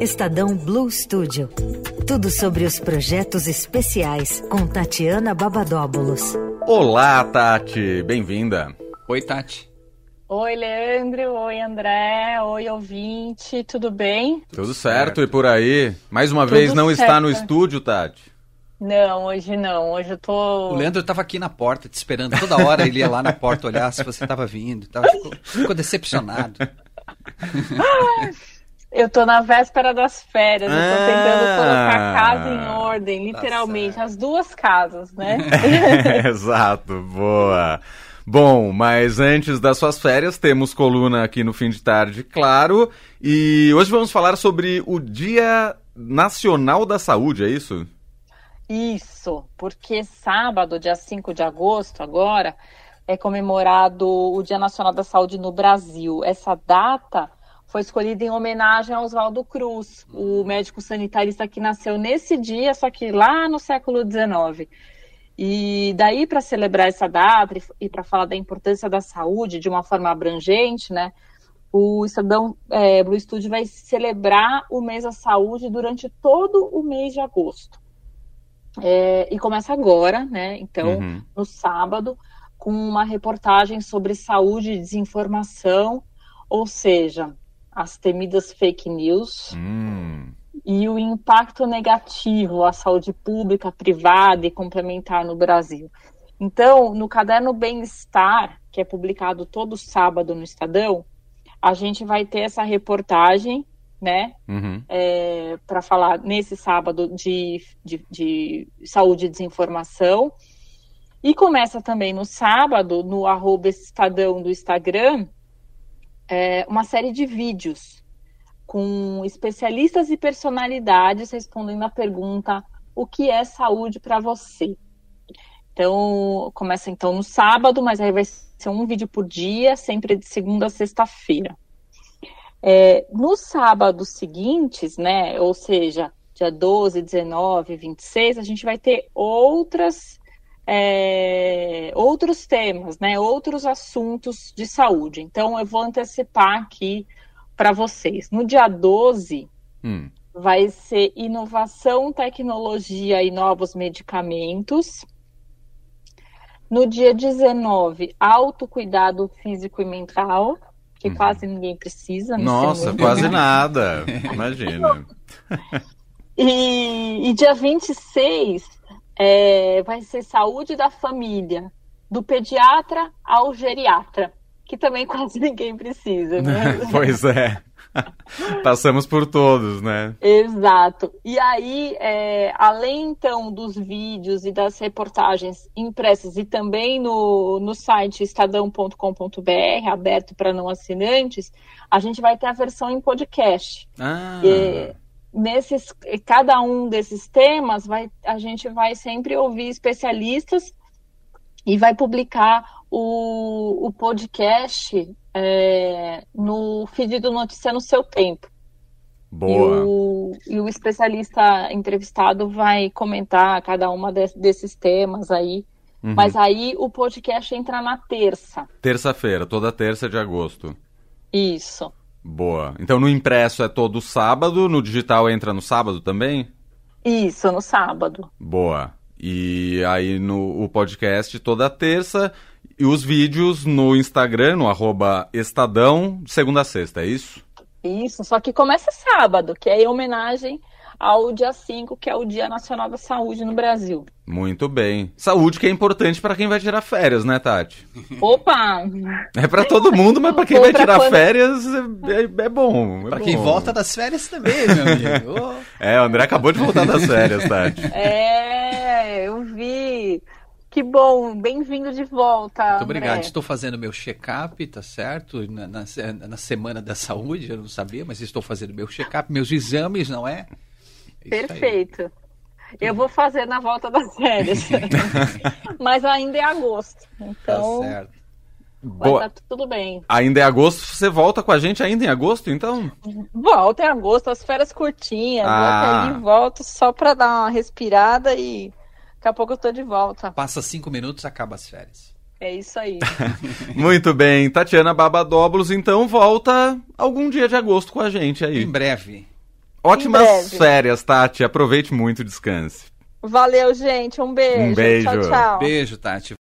Estadão Blue Studio. Tudo sobre os projetos especiais com Tatiana Babadóbulos. Olá, Tati. Bem-vinda. Oi, Tati. Oi, Leandro. Oi, André. Oi, ouvinte. Tudo bem? Tudo certo, certo. e por aí? Mais uma Tudo vez não certo. está no estúdio, Tati? Não, hoje não. Hoje eu tô. O Leandro estava aqui na porta te esperando. Toda hora ele ia lá na porta olhar se você estava vindo. Tava, ficou, ficou decepcionado. Eu tô na véspera das férias, eu tô tentando ah. colocar a casa em ordem, tá literalmente, tá as duas casas, né? É, exato, boa. Bom, mas antes das suas férias, temos coluna aqui no fim de tarde, claro. E hoje vamos falar sobre o Dia Nacional da Saúde, é isso? Isso, porque sábado, dia 5 de agosto, agora, é comemorado o Dia Nacional da Saúde no Brasil. Essa data foi escolhida em homenagem a Oswaldo Cruz, o médico sanitarista que nasceu nesse dia, só que lá no século XIX. E daí, para celebrar essa data e para falar da importância da saúde de uma forma abrangente, né, o Estadão é, Blue Studio vai celebrar o mês da saúde durante todo o mês de agosto. É, e começa agora, né? Então, uhum. no sábado, com uma reportagem sobre saúde e desinformação, ou seja, as temidas fake news hum. e o impacto negativo à saúde pública, privada e complementar no Brasil. Então, no caderno Bem-Estar, que é publicado todo sábado no Estadão, a gente vai ter essa reportagem, né, uhum. é, para falar nesse sábado de, de, de, saúde e desinformação. E começa também no sábado, no arroba Estadão do Instagram, é, uma série de vídeos com especialistas e personalidades respondendo a pergunta: o que é saúde para você? Então, começa então no sábado, mas aí vai ser um vídeo por dia, sempre de segunda a sexta-feira. É, nos sábados seguintes, né, ou seja, dia 12, 19, 26, a gente vai ter outras é, outros temas, né, outros assuntos de saúde. Então, eu vou antecipar aqui para vocês. No dia 12, hum. vai ser inovação, tecnologia e novos medicamentos. No dia 19, autocuidado físico e mental, que uhum. quase ninguém precisa. Nossa, quase nada. Imagina. E, e dia 26, é, vai ser saúde da família, do pediatra ao geriatra, que também quase ninguém precisa, né? pois é. Passamos por todos, né? Exato. E aí, é, além então dos vídeos e das reportagens impressas e também no, no site estadão.com.br, aberto para não assinantes, a gente vai ter a versão em podcast. Ah. E, nesses cada um desses temas vai a gente vai sempre ouvir especialistas e vai publicar o, o podcast é, no feed do Notícia no seu tempo. Boa. E o, e o especialista entrevistado vai comentar cada uma de, desses temas aí. Uhum. Mas aí o podcast entra na terça. Terça-feira, toda terça de agosto. Isso. Boa. Então no impresso é todo sábado, no digital entra no sábado também? Isso, no sábado. Boa. E aí no o podcast toda terça e os vídeos no Instagram, no arroba Estadão, segunda a sexta, é isso? Isso, só que começa sábado, que é em homenagem ao dia 5, que é o Dia Nacional da Saúde no Brasil. Muito bem. Saúde que é importante para quem vai tirar férias, né, Tati? Opa! É para todo mundo, mas para quem vai tirar quando... férias é, é, é bom. É para quem volta das férias também, meu amigo. é, o André acabou de voltar das férias, Tati. É, eu vi. Que bom, bem-vindo de volta. Muito obrigado. Estou fazendo meu check-up, tá certo? Na, na, na, semana da saúde, eu não sabia, mas estou fazendo meu check-up, meus exames, não é? Perfeito. Eu vou fazer na volta das férias. Mas ainda é agosto. Então. Tá certo. Vai Boa. Tá tudo bem. Ainda é agosto, você volta com a gente ainda em agosto, então? Volta em agosto, as férias curtinhas. Ah. Volta aí, volto só pra dar uma respirada e daqui a pouco eu tô de volta. Passa cinco minutos, acaba as férias. É isso aí. Muito bem. Tatiana Babadóbulos, então volta algum dia de agosto com a gente aí. Em breve. Ótimas férias, Tati. Aproveite muito, descanse. Valeu, gente. Um beijo. Um beijo. Tchau, tchau. Beijo, Tati.